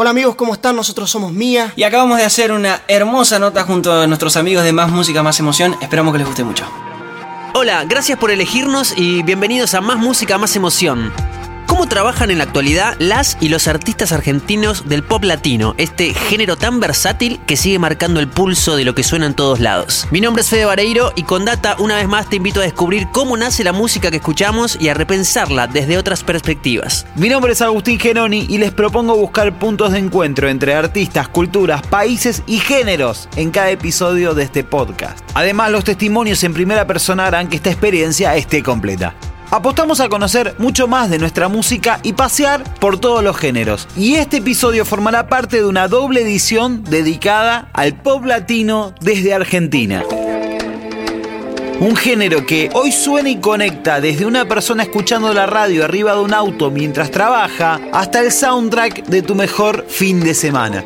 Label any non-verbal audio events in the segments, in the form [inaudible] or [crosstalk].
Hola amigos, ¿cómo están? Nosotros somos Mía. Y acabamos de hacer una hermosa nota junto a nuestros amigos de Más Música, Más Emoción. Esperamos que les guste mucho. Hola, gracias por elegirnos y bienvenidos a Más Música, Más Emoción. ¿Cómo trabajan en la actualidad las y los artistas argentinos del pop latino, este género tan versátil que sigue marcando el pulso de lo que suena en todos lados? Mi nombre es Fede Vareiro y con Data una vez más te invito a descubrir cómo nace la música que escuchamos y a repensarla desde otras perspectivas. Mi nombre es Agustín Genoni y les propongo buscar puntos de encuentro entre artistas, culturas, países y géneros en cada episodio de este podcast. Además, los testimonios en primera persona harán que esta experiencia esté completa. Apostamos a conocer mucho más de nuestra música y pasear por todos los géneros. Y este episodio formará parte de una doble edición dedicada al pop latino desde Argentina. Un género que hoy suena y conecta desde una persona escuchando la radio arriba de un auto mientras trabaja hasta el soundtrack de tu mejor fin de semana.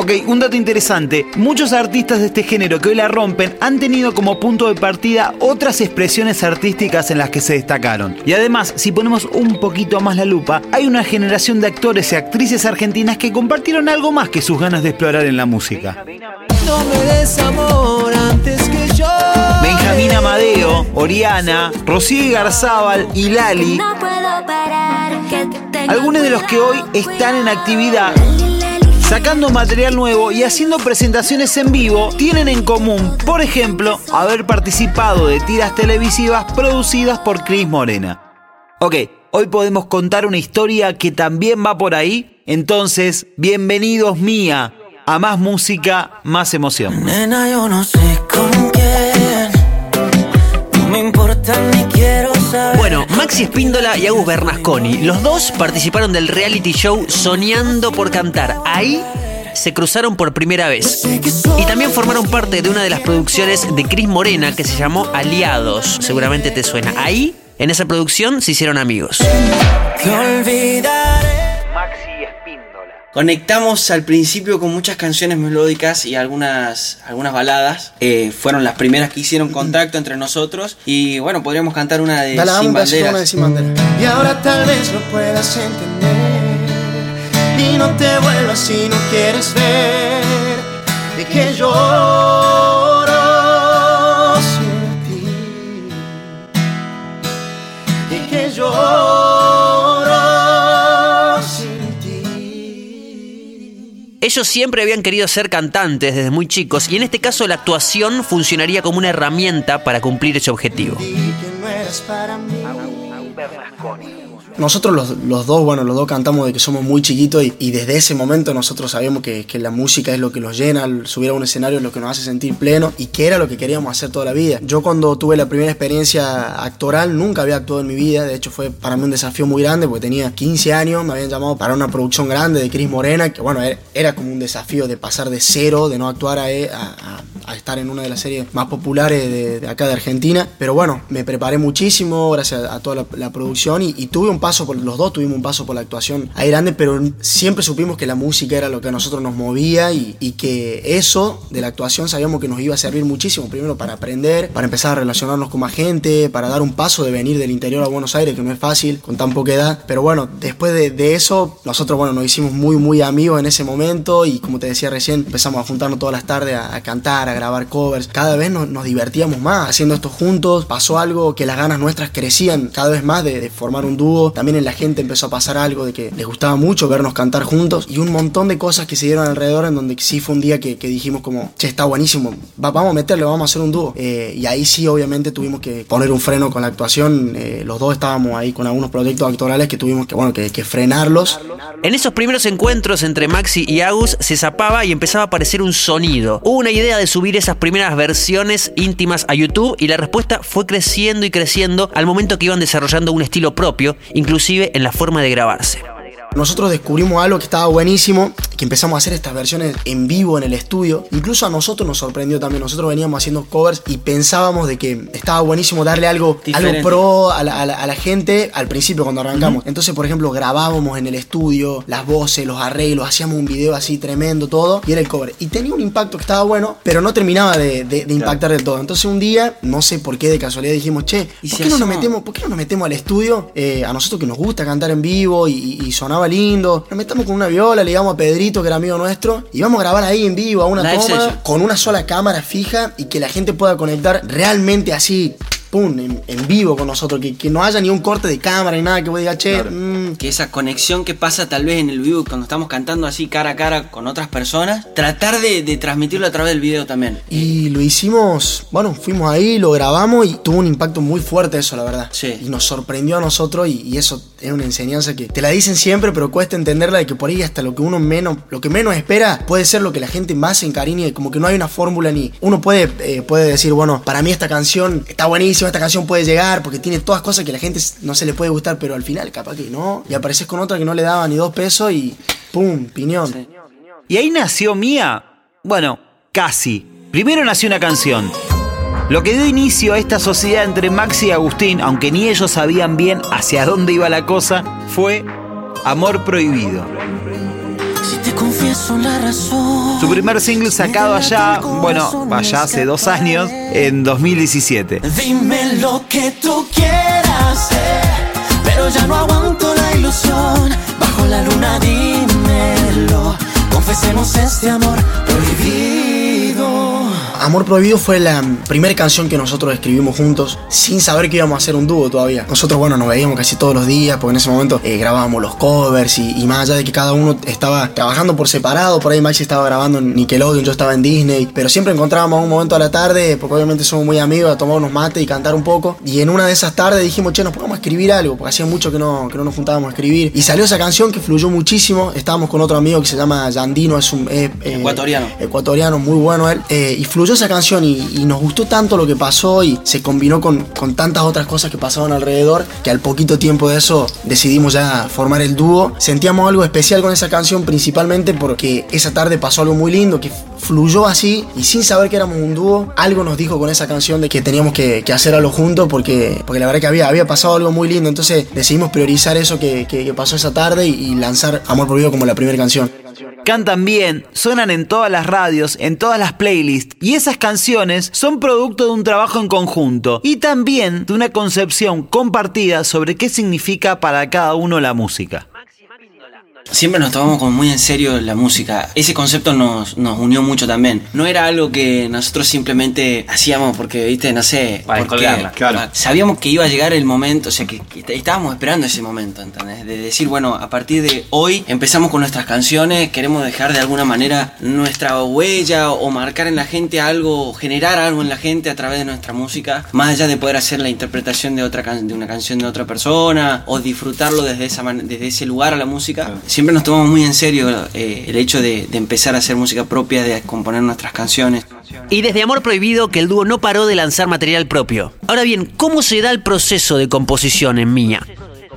Ok, un dato interesante. Muchos artistas de este género que hoy la rompen han tenido como punto de partida otras expresiones artísticas en las que se destacaron. Y además, si ponemos un poquito más la lupa, hay una generación de actores y actrices argentinas que compartieron algo más que sus ganas de explorar en la música. Benjamín Amadeo, Oriana, Rocío Garzábal y Lali. Algunos de los que hoy están en actividad sacando material nuevo y haciendo presentaciones en vivo, tienen en común, por ejemplo, haber participado de tiras televisivas producidas por Cris Morena. Ok, hoy podemos contar una historia que también va por ahí, entonces, bienvenidos mía a más música, más emoción. Bueno, Maxi Espíndola y Agus Bernasconi, los dos participaron del reality show Soñando por Cantar. Ahí se cruzaron por primera vez. Y también formaron parte de una de las producciones de Cris Morena que se llamó Aliados. Seguramente te suena. Ahí, en esa producción, se hicieron amigos. Te olvidaré. Conectamos al principio con muchas canciones melódicas y algunas, algunas baladas. Eh, fueron las primeras que hicieron contacto entre nosotros. Y bueno, podríamos cantar una de Dale, Sin Banderas. una de Sin Bandera. Y ahora tal vez lo puedas entender Y no te vuelvas si no quieres ver De que lloro Ellos siempre habían querido ser cantantes desde muy chicos y en este caso la actuación funcionaría como una herramienta para cumplir ese objetivo. Nosotros los, los dos, bueno, los dos cantamos de que somos muy chiquitos y, y desde ese momento nosotros sabíamos que, que la música es lo que nos llena, subir a un escenario es lo que nos hace sentir pleno y que era lo que queríamos hacer toda la vida. Yo cuando tuve la primera experiencia actoral nunca había actuado en mi vida, de hecho fue para mí un desafío muy grande porque tenía 15 años, me habían llamado para una producción grande de Cris Morena, que bueno, era, era como un desafío de pasar de cero, de no actuar a, a- a- a estar en una de las series más populares de, de acá de Argentina. Pero bueno, me preparé muchísimo gracias a, toda la, la producción y, y tuve un paso por los dos, tuvimos un paso por la actuación ahí grande, pero siempre supimos que la música era lo que a nosotros nos movía y, y que eso de la actuación sabíamos que nos iba a servir muchísimo. Primero para aprender, para empezar a relacionarnos con más gente, para dar un paso de venir del interior a Buenos Aires, que no es fácil con tan poca edad. Pero bueno, después de, de eso, nosotros bueno, nos hicimos muy, muy amigos en ese momento y como te decía recién, empezamos a juntarnos todas las tardes a, a cantar, a grabar covers. Cada vez nos, nos divertíamos más haciendo esto juntos. Pasó algo que las ganas nuestras crecían cada vez más de, de formar un dúo. También en la gente empezó a pasar algo de que les gustaba mucho vernos cantar juntos y un montón de cosas que se dieron alrededor en donde sí fue un día que, dijimos como, che, está buenísimo, va- vamos a meterle, vamos a hacer un dúo. Eh, y ahí sí obviamente tuvimos que poner un freno con la actuación. Eh, los dos estábamos ahí con algunos proyectos actorales que tuvimos que, bueno, que, que frenarlos. En esos primeros encuentros entre Maxi y Agus se zapaba y empezaba a aparecer un sonido. Hubo una idea de subir esas primeras versiones íntimas a YouTube y la respuesta fue creciendo y creciendo al momento que iban desarrollando un estilo propio, inclusive en la forma de grabarse. Nosotros descubrimos algo que estaba buenísimo, que empezamos a hacer estas versiones en vivo en el estudio. Incluso a nosotros nos sorprendió también. Nosotros veníamos haciendo covers y pensábamos de que estaba buenísimo darle algo, Diferente. algo pro a la, a la- a la gente al principio cuando arrancamos. Entonces, por ejemplo, grabábamos en el estudio las voces, los arreglos, hacíamos un video así tremendo, todo, y era el cover. Y tenía un impacto que estaba bueno, pero no terminaba de, de- de impactar del todo. Entonces un día, no sé por qué de casualidad dijimos, che, ¿Y ¿por si qué, no nos metemos, ¿por qué no nos metemos al estudio? Eh, a nosotros que nos gusta cantar en vivo y, y- y sonaba lindo. Nos metamos con una viola, le digamos a Pedrito, que era amigo nuestro, y vamos a grabar ahí en vivo, a una Live toma, session. con una sola cámara fija y que la gente pueda conectar realmente así. Pum, en, en vivo con nosotros, que, que no haya ni un corte de cámara ni nada que vos digas, che, mm, que esa conexión que pasa tal vez en el vivo cuando estamos cantando así cara a cara con otras personas, tratar de, de transmitirlo a través del video también. Y lo hicimos, bueno, fuimos ahí, lo grabamos y tuvo un impacto muy fuerte eso, la verdad. Sí. Y nos sorprendió a nosotros y, y eso es una enseñanza que te la dicen siempre, pero cuesta entenderla de que por ahí hasta lo que uno menos, lo que menos espera puede ser lo que la gente más se encariñe, como que no hay una fórmula ni uno puede, eh, puede decir, bueno, para mí esta canción está buenísima, esta canción puede llegar porque tiene todas cosas que la gente no se le puede gustar, pero al final capaz que no, y apareces con otra que no le daba ni dos pesos y pum, piñón. Y ahí nació Mía. Bueno, casi. Primero nació una canción. Lo que dio inicio a esta sociedad entre Maxi y Agustín, aunque ni ellos sabían bien hacia dónde iba la cosa, fue Amor Prohibido. Su primer single sacado allá, bueno, allá hace dos años, en 2017. Dime lo que tú quieras, eh, pero ya no aguanto la ilusión. Bajo la luna, dímelo. Confesemos este amor prohibido. Amor Prohibido fue la primera canción que nosotros escribimos juntos sin saber que íbamos a hacer un dúo todavía. Nosotros, bueno, nos veíamos casi todos los días porque en ese momento eh, grabábamos los covers y, y más allá de que cada uno estaba trabajando por separado, por ahí Maxi estaba grabando en Nickelodeon, yo estaba en Disney, pero siempre encontrábamos un momento a la tarde, porque obviamente somos muy amigos, a tomar unos mates y cantar un poco. Y en una de esas tardes dijimos, che, nos pongamos a escribir algo, porque hacía mucho que no, que no nos juntábamos a escribir. Y salió esa canción que fluyó muchísimo. Estábamos con otro amigo que se llama Yandino, es un... eh, eh, Ecuatoriano. ecuatoriano, muy bueno él. eh, y fluyó esa canción y, nos gustó tanto lo que pasó y se combinó con, con tantas otras cosas que pasaban alrededor que al poquito tiempo de eso decidimos ya formar el dúo. Sentíamos algo especial con esa canción principalmente porque esa tarde pasó algo muy lindo que fluyó así y sin saber que éramos un dúo, algo nos dijo con esa canción de que teníamos que, hacer algo juntos porque, porque la verdad que había, había pasado algo muy lindo. Entonces decidimos priorizar eso que, que- que pasó esa tarde y, y lanzar Amor Prohibido como la primera canción. Cantan bien, suenan en todas las radios, en todas las playlists, y esas canciones son producto de un trabajo en conjunto y también de una concepción compartida sobre qué significa para cada uno la música. Siempre nos tomamos como muy en serio la música. Ese concepto nos, nos unió mucho también. No era algo que nosotros simplemente hacíamos porque, viste, no sé. Para porque- colgarla, claro. Sabíamos que iba a llegar el momento, o sea, que, que estábamos esperando ese momento, ¿entendés? De decir, bueno, a partir de hoy empezamos con nuestras canciones, queremos dejar de alguna manera nuestra huella o marcar en la gente algo, generar algo en la gente a través de nuestra música, más allá de poder hacer la interpretación de otra can- de una canción de otra persona o disfrutarlo desde esa desde ese lugar a la música. Siempre nos tomamos muy en serio eh, el hecho de, de empezar a hacer música propia, de componer nuestras canciones. Y desde Amor Prohibido que el dúo no paró de lanzar material propio. Ahora bien, ¿cómo se da el proceso de composición en Mía?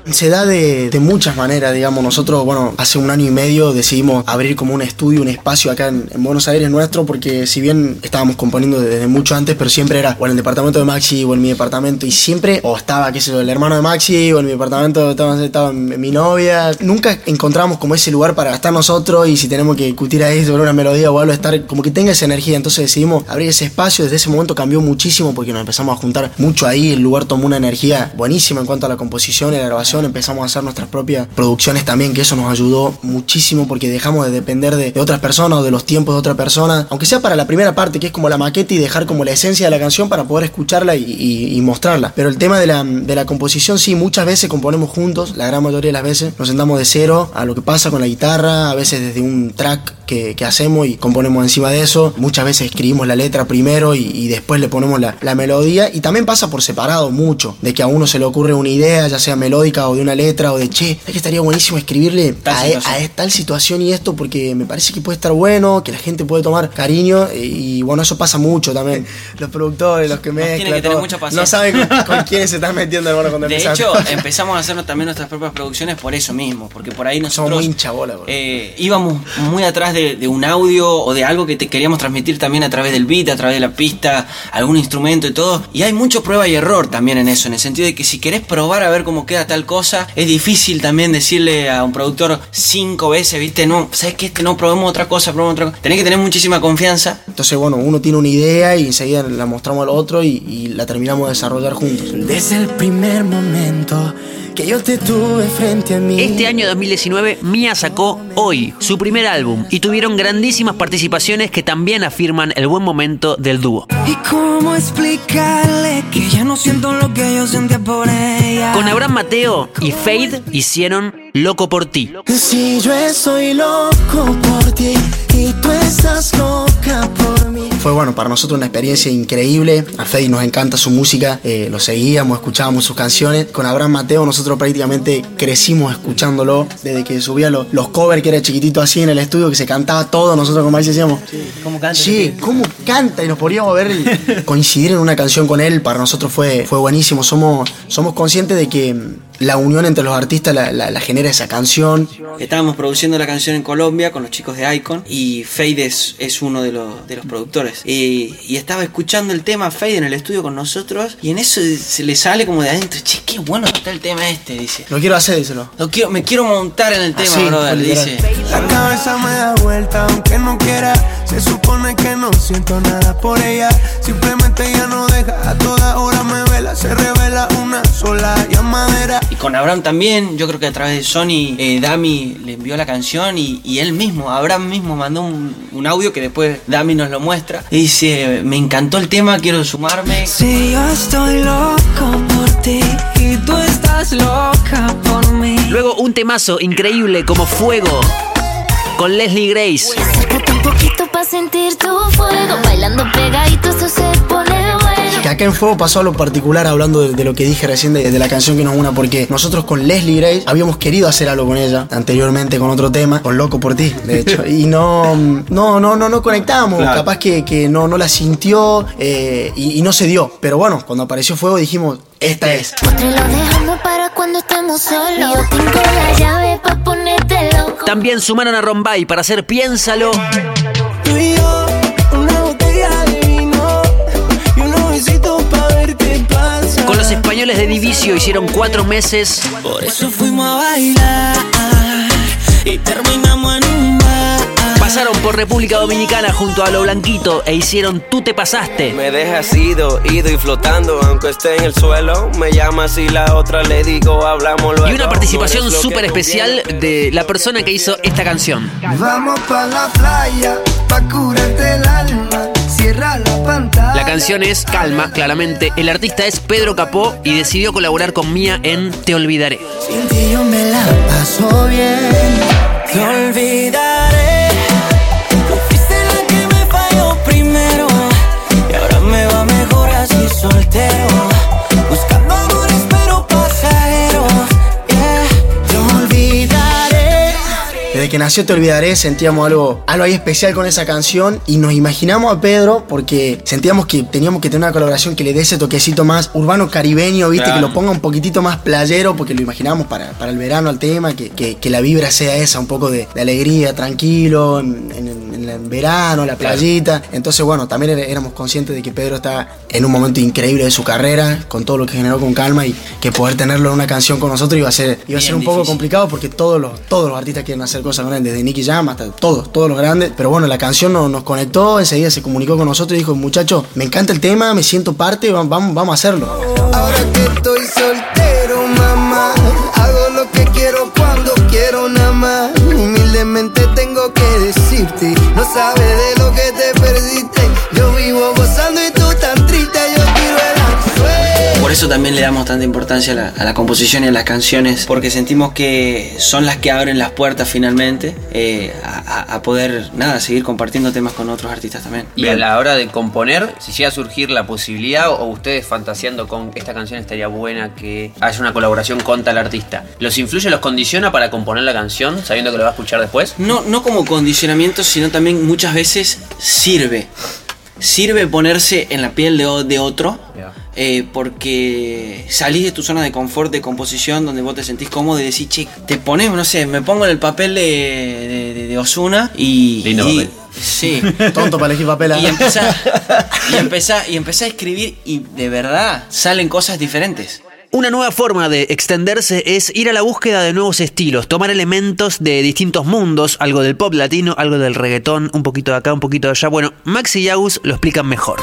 Se da de, de muchas maneras, digamos. Nosotros, bueno, hace un año y medio decidimos abrir como un estudio, un espacio acá en, en Buenos Aires nuestro, porque si bien estábamos componiendo desde mucho antes, pero siempre era o en el departamento de Maxi o en mi departamento, y siempre, o estaba, qué sé yo, el hermano de Maxi, o en mi departamento estaba, estaba mi mi novia. Nunca encontramos como ese lugar para estar nosotros y si tenemos que discutir ahí sobre una melodía o algo, estar como que tenga esa energía. Entonces decidimos abrir ese espacio. Desde ese momento cambió muchísimo porque nos empezamos a juntar mucho ahí. El lugar tomó una energía buenísima en cuanto a la composición y la grabación. Empezamos a hacer nuestras propias producciones también, que eso nos ayudó muchísimo porque dejamos de depender de, otras personas o de los tiempos de otra persona. Aunque sea para la primera parte, que es como la maqueta y dejar como la esencia de la canción para poder escucharla y, mostrarla. Pero el tema de la, composición, sí, muchas veces componemos juntos, la gran mayoría de las veces. Nos sentamos de cero a lo que pasa con la guitarra, a veces desde un track que, hacemos y componemos encima de eso. Muchas veces escribimos la letra primero y, después le ponemos la melodía. Y también pasa por separado mucho, de que a uno se le ocurre una idea, ya sea melódica música o de una letra o de che, es que estaría buenísimo escribirle Tal a, situación. a tal situación y esto porque me parece que puede estar bueno, que la gente puede tomar cariño eh, y bueno, eso pasa mucho también. Los productores, los que mezclan, tienen que tener todo, mucha paciencia. no saben con, [laughs] con quiénes se están metiendo, hermano, cuando De hecho, empezamos a hacer también nuestras propias producciones por eso mismo, porque por ahí nosotros muy hinchabola, boludo. eh, íbamos muy atrás de, de un audio o de algo que te queríamos transmitir también a través del beat, a través de la pista, algún instrumento y todo. Y hay mucho prueba y error también en eso, en el sentido de que si querés probar a ver cómo queda tal cosa, es difícil también decirle a un productor cinco veces, viste, no, sabes que este no probemos otra cosa, probemos otra cosa. Tenés que tener muchísima confianza. Entonces, bueno, uno tiene una idea y enseguida la mostramos al otro y, y la terminamos de desarrollar juntos. Desde el primer momento que yo te tuve frente a mí. Este año 2019, Mia sacó Hoy, su primer álbum, y tuvieron grandísimas participaciones que también afirman el buen momento del dúo. ¿Y cómo explicarle que ya no siento lo que yo sentía por ella? Con Abraham Mateo y Fade hicieron Loco por ti. Si yo estoy loco por ti y tú estás loca por. Fue bueno, para nosotros una experiencia increíble. A Fede nos encanta su música, eh, lo seguíamos, escuchábamos sus canciones. Con Abraham Mateo nosotros prácticamente crecimos escuchándolo desde que subía lo- los covers que era chiquitito así en el estudio, que se cantaba todo, nosotros como ahí decíamos, ¿Cómo canta? Sí, cómo canta y nos podíamos ver el- [laughs] coincidir en una canción con él para nosotros fue, fue buenísimo. Somos, somos conscientes de que la unión entre los artistas la, la- la genera esa canción. Estábamos produciendo la canción en Colombia con los chicos de Icon y Fade es, es uno de los, de los productores. Y, y estaba escuchando el tema Fade en el estudio con nosotros y en eso se le sale como de adentro, che, qué bueno que está el tema este, dice. Lo quiero hacer, díselo. Lo quiero, me quiero montar en el tema, Así, brother, dice. La cabeza me da vuelta aunque no quiera. Se supone que no siento nada por ella. Simplemente ella no deja. A toda hora me vela. Se revela una sola llamadera. Y con Abraham también, yo creo que a través de Sony, eh, Dami le envió la canción y, y él mismo, Abraham mismo mandó un, un audio que después Dami nos lo muestra. Y dice, me encantó el tema, quiero sumarme. Si yo estoy loco por ti y tú estás loca por mí. Luego un temazo increíble como Fuego con Leslie Grace. Acércate un poquito para sentir tu fuego. Bailando pegadito, esto se pone bueno. Que acá en Fuego pasó a lo particular hablando de, de lo que dije recién de, de la canción que nos una, porque nosotros con Leslie Grace habíamos querido hacer algo con ella anteriormente con otro tema, con Loco por ti, de hecho, [laughs] y no, no, no, no, no conectamos, capaz que, que no, no la sintió eh, y, y no se dio, pero bueno, cuando apareció Fuego dijimos, esta es. Te lo dejamos para cuando estemos solos. Yo tengo la llave para ponerte loco. También sumaron a Rombay para hacer Piénsalo. Tú los españoles de Divicio hicieron cuatro meses. Por eso fuimos a bailar y terminamos en un bar. Pasaron por República Dominicana junto a Lo Blanquito e hicieron Tú te pasaste. Me dejas ido, ido y flotando, aunque esté en el suelo. Me llamas y la otra le digo, hablamos luego. Y una participación No súper especial de la persona que hizo esta canción. Vamos pa' la playa, pa' curarte el alma. La canción es Calma, claramente. El artista es Pedro Capó y decidió colaborar con Mía en Te Olvidaré. Sin ti yo me la nació Te Olvidaré sentíamos algo, algo ahí especial con esa canción y nos imaginamos a Pedro porque sentíamos que teníamos que tener una colaboración que le dé ese toquecito más urbano caribeño, viste, Claro. que lo ponga un poquitito más playero porque lo imaginamos para, para el verano al tema, que, que- que la vibra sea esa, un poco de, de alegría, tranquilo, en, en- en el verano, la playita. Entonces, bueno, también éramos conscientes de que Pedro está en un momento increíble de su carrera, con todo lo que generó con calma y que poder tenerlo en una canción con nosotros iba a ser, iba a ser Bien un poco difícil. complicado porque todos los, todos los artistas quieren hacer cosas con él, desde Nicky Jam hasta todos, todos los grandes. Pero bueno, la canción no- nos conectó, enseguida se comunicó con nosotros y dijo, muchachos, me encanta el tema, me siento parte, va- vamos, vamos a hacerlo. Ahora que estoy soltero, mamá, hago lo que quiero cuando quiero nada más. Humildemente tengo que decirte, no sabes de lo que te perdiste. Por eso también le damos tanta importancia a la, a la composición y a las canciones, porque sentimos que son las que abren las puertas finalmente eh, a, poder, nada, seguir compartiendo temas con otros artistas también. Y a la hora de componer, si llega a surgir la posibilidad o ustedes fantaseando con esta canción estaría buena que haya una colaboración con tal artista, ¿los influye, los condiciona para componer la canción sabiendo que lo va a escuchar después? No, no como condicionamiento, sino también muchas veces sirve. Sirve ponerse en la piel de, de otro. Eh, porque salís de tu zona de confort de composición donde vos te sentís cómodo y decís, che, te pones, no sé, me pongo en el papel de, de, de- de Osuna y. Lindo y- papel. Sí. [laughs] Tonto para elegir papel. y ¿ah? empezás, y, [laughs] empezás, y empezás a escribir y de verdad salen cosas diferentes. Una nueva forma de extenderse es ir a la búsqueda de nuevos estilos, tomar elementos de distintos mundos, algo del pop latino, algo del reggaetón, un poquito de acá, un poquito de allá. Bueno, Max y Yagus lo explican mejor.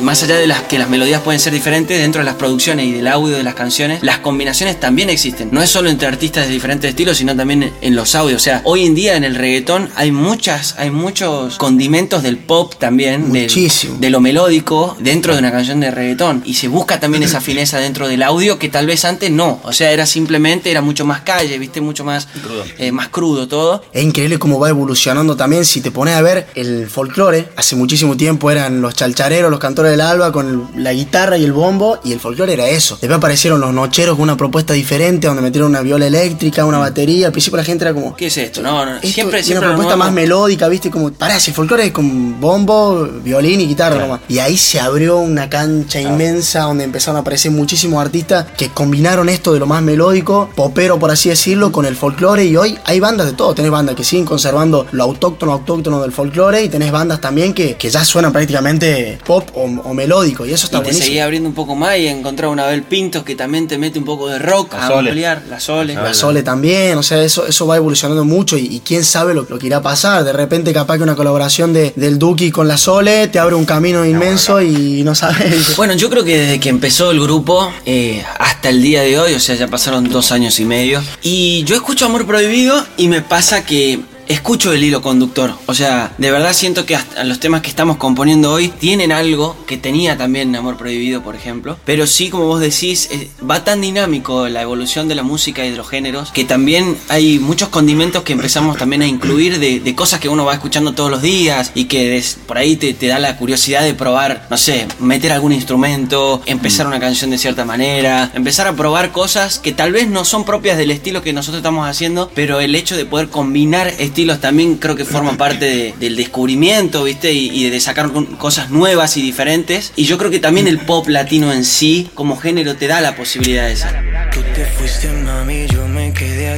Más allá de las que las melodías pueden ser diferentes, dentro de las producciones y del audio de las canciones, las combinaciones también existen. No es solo entre artistas de diferentes estilos, sino también en los audios. O sea, hoy en día en el reggaetón hay muchas, hay muchos condimentos del pop también, del- Muchísimo. de lo melódico dentro de una canción de reggaetón. Y se busca también esa fineza dentro del audio que tal vez antes no. O sea, era simplemente, era mucho más calle, viste, mucho más crudo, más crudo todo. Es increíble cómo va evolucionando también. Si te pones a ver el folclore, hace muchísimo tiempo eran los chalchareros, los cantores del alba con el- la guitarra y el bombo, y el folclore era eso. Después aparecieron los nocheros con una propuesta diferente, donde metieron una viola eléctrica, una batería. Al principio la gente era como. ¿Qué es esto? No, no, Esto siempre, siempre una propuesta más melódica, ¿viste? Como, pará, si el folclore es con bombo, violín y guitarra nomás. Y ahí se abrió una cancha inmensa donde empezaron a aparecer muchísimos artistas que combinaron esto de lo más melódico, popero por así decirlo, con el folclore. Y hoy hay bandas de todo. Tenés bandas que siguen conservando lo autóctono, autóctono del folclore. Y tenés bandas también que, que ya suenan prácticamente pop o, o melódico. Y eso está y te buenísimo. seguía abriendo un poco más y encontrar una Abel Pintos que también te mete un poco de rock La a Sole. ampliar, la Sole. La Sole también, o sea, eso, eso va evolucionando mucho y, y quién sabe lo, lo que irá a pasar. De repente, capaz que una colaboración de, del Duki con la Sole te abre un camino inmenso y no sabes. [laughs] Bueno, yo creo que desde que empezó el grupo eh, hasta el día de hoy, o sea, ya pasaron dos años y medio, y yo escucho Amor Prohibido y me pasa que escucho el hilo conductor. O sea, de verdad siento que hasta los temas que estamos componiendo hoy tienen algo que tenía también Amor Prohibido, por ejemplo. Pero sí, como vos decís, eh, va tan dinámico la evolución de la música y de los géneros que también hay muchos condimentos que empezamos también a incluir de, cosas que uno va escuchando todos los días y que por ahí te, te da la curiosidad de probar, no sé, meter algún instrumento, empezar una canción de cierta manera, empezar a probar cosas que tal vez no son propias del estilo que nosotros estamos haciendo, pero el hecho de poder combinar estilos también creo que forma parte de- del descubrimiento, ¿viste? Y, y de sacar cosas nuevas y diferentes. Y yo creo que también el pop latino en sí, como género, te da la posibilidad de aquí.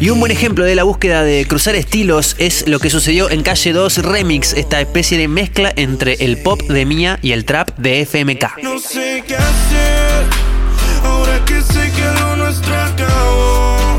Y un buen ejemplo de la búsqueda de cruzar estilos es lo que sucedió en Calle 2 Remix, esta especie de mezcla entre el pop de Mía y el trap de FMK. No sé qué hacer, ahora que sé que lo nuestro acabó.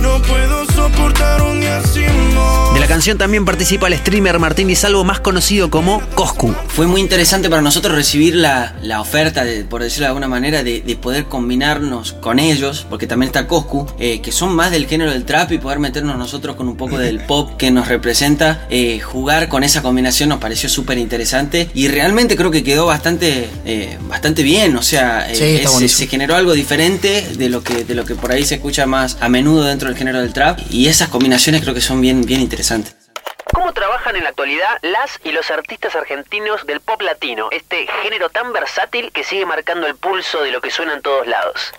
No puedo soportar un día sin vos. Canción también participa el streamer Martín Di Salvo, más conocido como Coscu. Fue muy interesante para nosotros recibir la, la oferta, de, por decirlo de alguna manera, de, de poder combinarnos con ellos, porque también está Coscu, eh, que son más del género del trap y poder meternos nosotros con un poco del [laughs] pop que nos representa. eh, jugar con esa combinación nos pareció súper interesante y realmente creo que quedó bastante, eh, bastante bien. O sea, Sí, es- se generó algo diferente de lo, que, de lo que por ahí se escucha más a menudo dentro del género del trap y esas combinaciones creo que son bien, bien interesantes. ¿Cómo trabajan en la actualidad las y los artistas argentinos del pop latino? Este género tan versátil que sigue marcando el pulso de lo que suena en todos lados.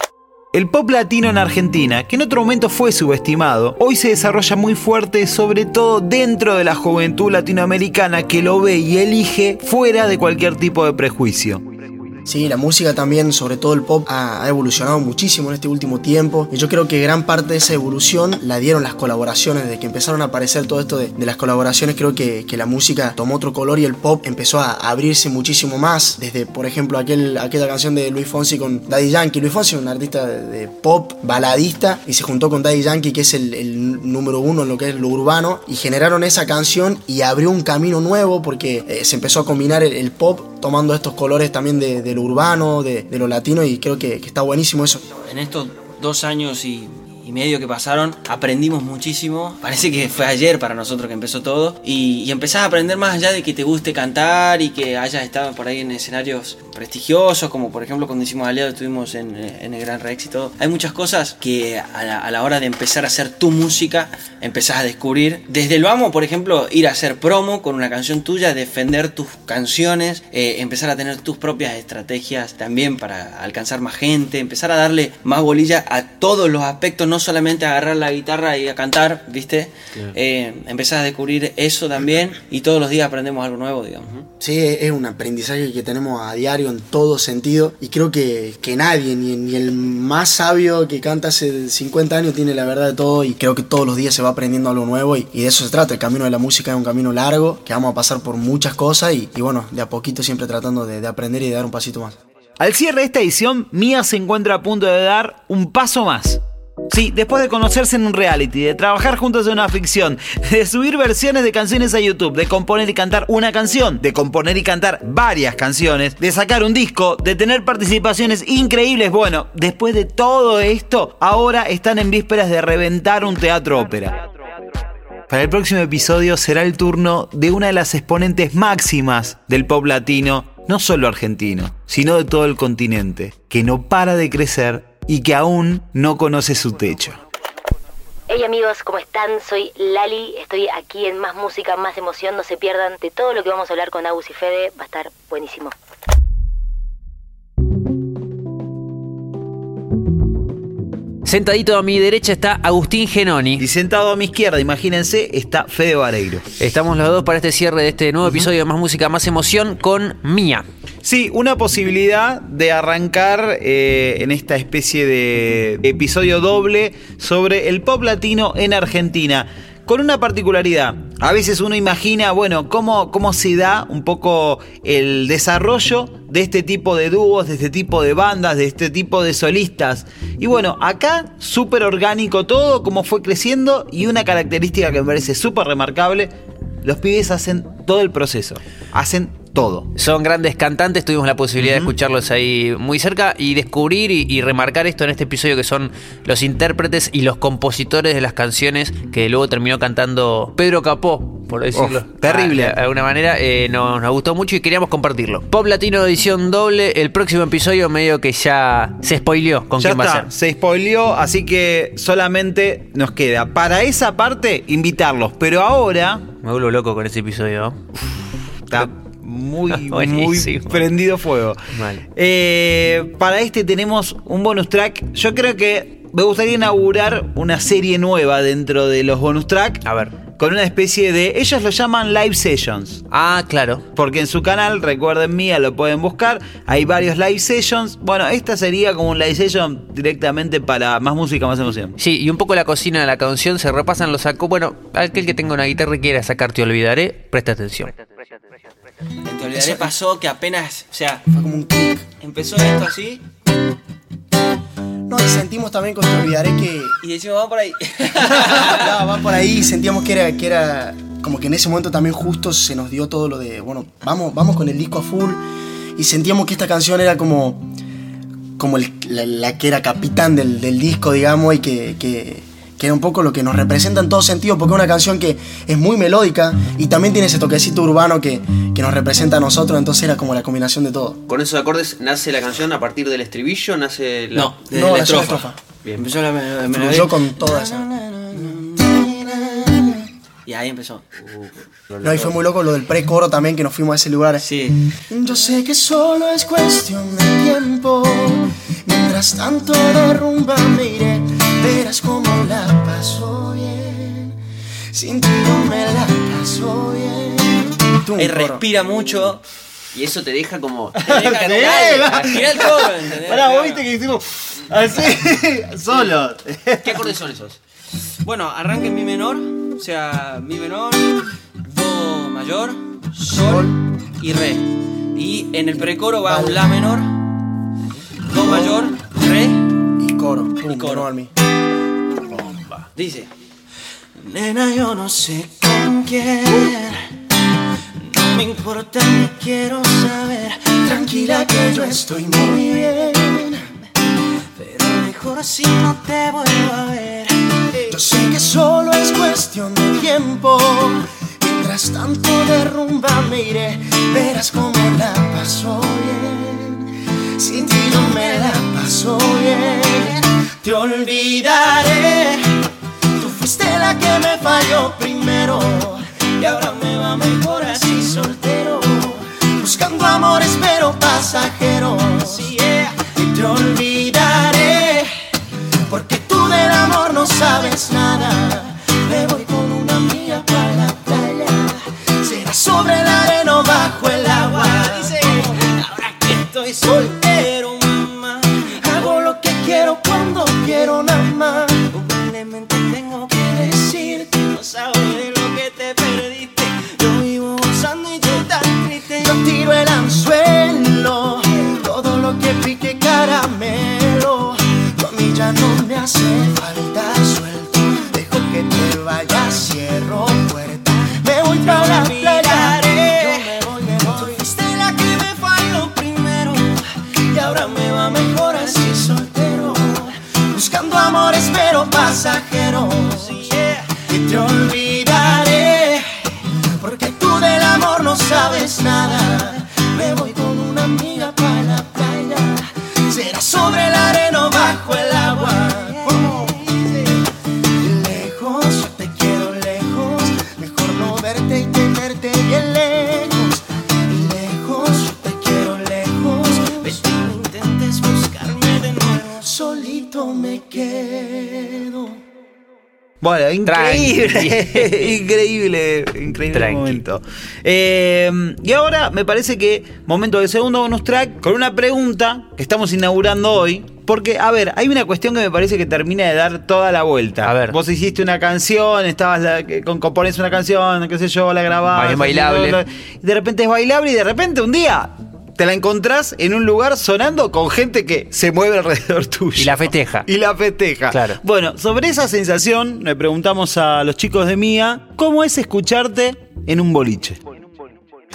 El pop latino en Argentina, que en otro momento fue subestimado, hoy se desarrolla muy fuerte, sobre todo dentro de la juventud latinoamericana que lo ve y elige fuera de cualquier tipo de prejuicio. Sí, la música también, sobre todo el pop, ha, evolucionado muchísimo en este último tiempo. Y yo creo que gran parte de esa evolución la dieron las colaboraciones. Desde que empezaron a aparecer todo esto de, las colaboraciones, creo que, que la música tomó otro color y el pop empezó a abrirse muchísimo más. Desde, por ejemplo, aquel, aquella canción de Luis Fonsi con Daddy Yankee. Luis Fonsi es un artista de, pop, baladista, y se juntó con Daddy Yankee, que es el, número uno en lo que es lo urbano. Y generaron esa canción y abrió un camino nuevo porque eh, se empezó a combinar el pop tomando estos colores también de, lo urbano, de, de lo latino, y creo que, que está buenísimo eso. En estos dos años y, y medio que pasaron, aprendimos muchísimo. Parece que fue ayer para nosotros que empezó todo. Y, empezás a aprender más allá de que te guste cantar y que hayas estado por ahí en escenarios prestigiosos, como por ejemplo cuando hicimos Aliado estuvimos en, eh, el Gran Rex y todo. Hay muchas cosas que a la, hora de empezar a hacer tu música, empezás a descubrir. Desde el vamos, por ejemplo, ir a hacer promo con una canción tuya, defender tus canciones, eh, empezar a tener tus propias estrategias también para alcanzar más gente, empezar a darle más bolilla a todos los aspectos, no solamente a agarrar la guitarra y a cantar, ¿viste? Eh, empezás a descubrir eso también y todos los días aprendemos algo nuevo, digamos. Sí, es un aprendizaje que tenemos a diario en todo sentido y creo que, que nadie, ni, ni el más sabio que canta hace 50 años tiene la verdad de todo y creo que todos los días se va aprendiendo algo nuevo y, y de eso se trata. El camino de la música es un camino largo, que vamos a pasar por muchas cosas y, y bueno, de a poquito siempre tratando de, de aprender y de dar un pasito más. Al cierre de esta edición, Mía se encuentra a punto de dar un paso más. Sí, después de conocerse en un reality, de trabajar juntos en una ficción, [laughs] de subir versiones de canciones a YouTube, de componer y cantar una canción, de componer y cantar varias canciones, de sacar un disco, de tener participaciones increíbles, bueno, después de todo esto, ahora están en vísperas de reventar un teatro ópera. Para el próximo episodio será el turno de una de las exponentes máximas del pop latino, no solo argentino, sino de todo el continente, que no para de crecer y que aún no conoce su techo. Hey amigos, ¿cómo están? Soy Lali, estoy aquí en Más Música, Más Emoción, no se pierdan de todo lo que vamos a hablar con Agus y Fede, va a estar buenísimo. Sentadito a mi derecha está Agustín Genoni. Y sentado a mi izquierda, imagínense, está Fede Vareiro. Estamos los dos para este cierre de este nuevo episodio de Más Música, Más Emoción con Mía. Sí, una posibilidad de arrancar eh, en esta especie de episodio doble sobre el pop latino en Argentina. Con una particularidad. A veces uno imagina, bueno, cómo, cómo se da un poco el desarrollo de este tipo de dúos, de este tipo de bandas, de este tipo de solistas. Y bueno, acá súper orgánico todo, cómo fue creciendo y una característica que me parece súper remarcable, los pibes hacen todo el proceso, hacen todo. Son grandes cantantes, tuvimos la posibilidad de escucharlos ahí muy cerca y descubrir y, y remarcar esto en este episodio que son los intérpretes y los compositores de las canciones que luego terminó cantando Pedro Capó, por decirlo. Uf, terrible. De alguna manera, eh, nos, nos gustó mucho y queríamos compartirlo. Pop Latino edición doble, el próximo episodio medio que ya se spoileó con ya quién está, va a ser. se spoileó, así que solamente nos queda para esa parte invitarlos. Pero ahora Me vuelvo loco con ese episodio. está muy, [laughs] muy Buenísimo. prendido fuego. Mal. Eh, para este tenemos un bonus track. Yo creo que me gustaría inaugurar una serie nueva dentro de los bonus track. A ver. Con una especie de. Ellos lo llaman live sessions. Ah, claro. Porque en su canal, recuerden mía, lo pueden buscar. Hay varios live sessions. Bueno, esta sería como un live session directamente para más música, más emoción. Sí, y un poco la cocina de la canción, se repasan los sacos. Bueno, aquel que tenga una guitarra y quiera sacar Te Olvidaré, presta atención. En Te olvidaré pasó que apenas, o sea, Fue como un clic. empezó esto así No, y sentimos también con Te Olvidaré que y decimos, vamos por ahí. [laughs] Ya, va por ahí, sentíamos que era, que era como que en ese momento también justo se nos dio todo lo de, bueno, vamos, vamos con el disco a full. Y sentíamos que esta canción era como, como el- la, la que era capitán del, del disco, digamos, y que, que, que era un poco lo que nos representa en todo sentido, porque es una canción que es muy melódica y también tiene ese toquecito urbano que, que nos representa a nosotros, entonces era como la combinación de todo. Con esos acordes nace la canción a partir del estribillo, nace la... No, desde No, la la estrofa. estrofa. Bien. Empezó la, la melodía. Fluyó con toda esa... Y ahí empezó. No, y fue muy loco lo del pre-coro también, que nos fuimos a ese lugar. Sí. Yo sé que solo es cuestión de tiempo. Mientras tanto derrumba me iré. Verás cómo la paso bien. Sin ti no me la paso bien. Tú, Él respira mucho. Y eso te deja como... Te [laughs] deja Respira el coro, ¿entendés? Pará, vos viste que hicimos así, [laughs] solo. ¿Qué acordes son esos? Bueno, arranca en mi menor, o sea, mi menor, do mayor, sol y re. Y en el precoro va un la menor, do mayor, coro. Pum, Y coro. al mí. dice. Nena, yo no sé con quién. No me importa ni quiero saber. Tranquila que yo estoy muy bien. Pero mejor si no te vuelvo a ver. Yo sé que solo es cuestión de tiempo. Mientras tanto derrumba me iré, verás cómo la paso bien. Sin ti no me la paso bien. Te olvidaré. Tú fuiste la que me falló primero. Y ahora me va mejor así soltero. Buscando amores pero pasajeros. Y te olvidaré. Porque tú del amor no sabes nada. Me voy con una amiga para la playa. Será sobre la arena bajo el agua. Dice, ahora que estoy soltero, quiero me quedo. Bueno, increíble. [laughs] Increíble, increíble Tranqui. momento. Eh, y ahora me parece que momento del segundo bonus track con una pregunta que estamos inaugurando hoy. Porque, a ver, hay una cuestión que me parece que termina de dar toda la vuelta. A ver. Vos hiciste una canción, estabas la, con, componés una canción, qué sé yo, la grabás. Bien bailable. Y de repente es bailable y de repente un día te la encontrás en un lugar sonando con gente que se mueve alrededor [laughs] tuyo. Y la festeja. Y la festeja. Claro. Bueno, sobre esa sensación le preguntamos a los chicos de Mía, ¿cómo es escucharte en un boliche?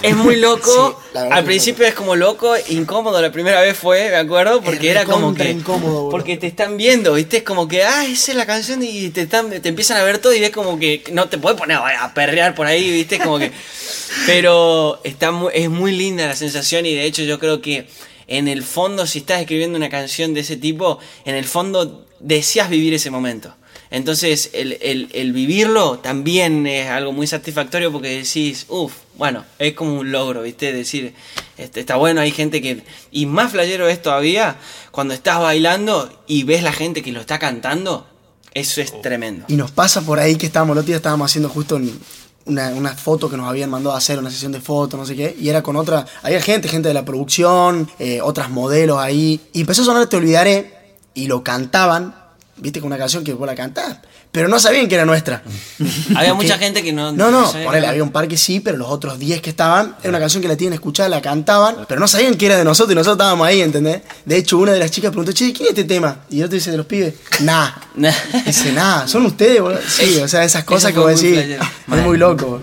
Es muy loco. [laughs] Sí, Al principio es como loco, incómodo. La primera vez fue, me acuerdo, porque era como que. incómodo, porque te están viendo, ¿viste? Es como que, ah, esa es la canción y te, están, te empiezan a ver todo y ves como que no te puedes poner a, a perrear por ahí, ¿viste? Como que. [laughs] Pero está muy, es muy linda la sensación y de hecho yo creo que en el fondo, si estás escribiendo una canción de ese tipo, en el fondo deseas vivir ese momento. Entonces, el, el- el vivirlo también es algo muy satisfactorio porque decís, uff, bueno, es como un logro, ¿viste? Decir, este, está bueno, hay gente que... Y más flayero es todavía cuando estás bailando y ves la gente que lo está cantando, eso es tremendo. Y nos pasa por ahí que estábamos, el otro día estábamos haciendo justo un- una, una foto que nos habían mandado a hacer, una sesión de fotos, no sé qué, y era con otra, había gente, gente de la producción, eh, otras modelos ahí, y empezó a sonar Te Olvidaré, y lo cantaban, viste, con una canción que vos la cantás, pero no sabían que era nuestra. [laughs] Había mucha gente que no... No, no, ponele, había un par que sí, pero los otros 10 que estaban, era una canción que la tienen escuchada, la cantaban, pero no sabían que era de nosotros y nosotros estábamos ahí, ¿entendés? De hecho, una de las chicas preguntó, che, ¿quién es este tema? Y el otro dice, de los pibes, nah. [laughs] Dice, nah, son ustedes, boludo. Sí, o sea, esas cosas que vos decís, es muy loco.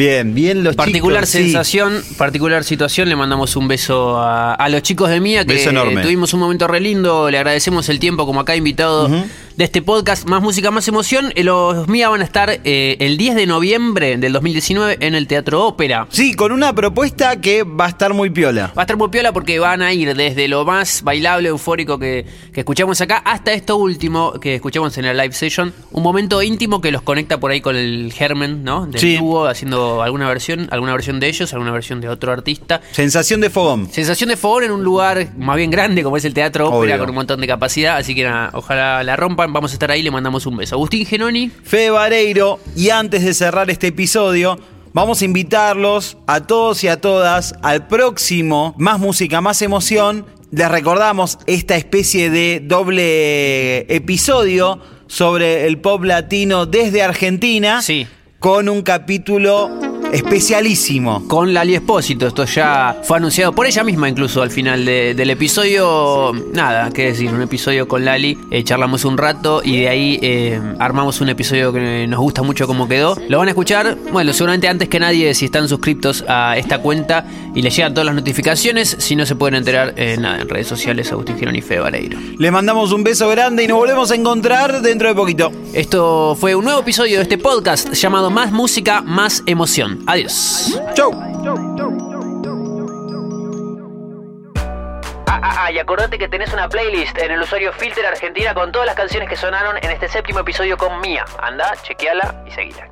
Bien, bien los Particular chicos, sí. sensación, particular situación. Le mandamos un beso a, a los chicos de Mía que Beso enorme. tuvimos un momento re lindo. Le agradecemos el tiempo como acá invitado de este podcast. Más música, más emoción. Eh, Los Mía van a estar eh, el 10 de noviembre del 2019 en el Teatro Ópera. Sí, con una propuesta que va a estar muy piola. Va a estar muy piola porque van a ir desde lo más bailable, eufórico que, que escuchamos acá hasta esto último que escuchamos en el live session. Un momento íntimo que los conecta por ahí con el germen, ¿no? Del Sí. haciendo alguna versión, alguna versión de ellos, alguna versión de otro artista. Sensación de fogón. Sensación de favor en un lugar más bien grande como es el Teatro Ópera Obvio. con un montón de capacidad, así que nada, ojalá la rompan, vamos a estar ahí, le mandamos un beso. Agustín Genoni, Fede Vareiro. Y antes de cerrar este episodio, vamos a invitarlos a todos y a todas al próximo Más Música, Más Emoción. Les recordamos esta especie de doble episodio sobre el pop latino desde Argentina. Sí. Con un capítulo especialísimo. Con Lali Espósito, esto ya fue anunciado por ella misma incluso al final de- del episodio. Nada, qué decir, un episodio con Lali, eh, charlamos un rato y de ahí eh, armamos un episodio que nos gusta mucho como quedó. Lo van a escuchar, bueno, seguramente antes que nadie si están suscriptos a esta cuenta y les llegan todas las notificaciones, si no se pueden enterar eh, nada, en redes sociales Agustín Girón y Fede Vareiro. Le mandamos un beso grande y nos volvemos a encontrar dentro de poquito. Esto fue un nuevo episodio de este podcast llamado Más Música, Más Emoción. Adiós. Chau. Ah, ah, ah, y acordate que tenés una playlist en el usuario Filter Argentina con todas las canciones que sonaron en este séptimo episodio con Mía. Anda, chequeala y seguila.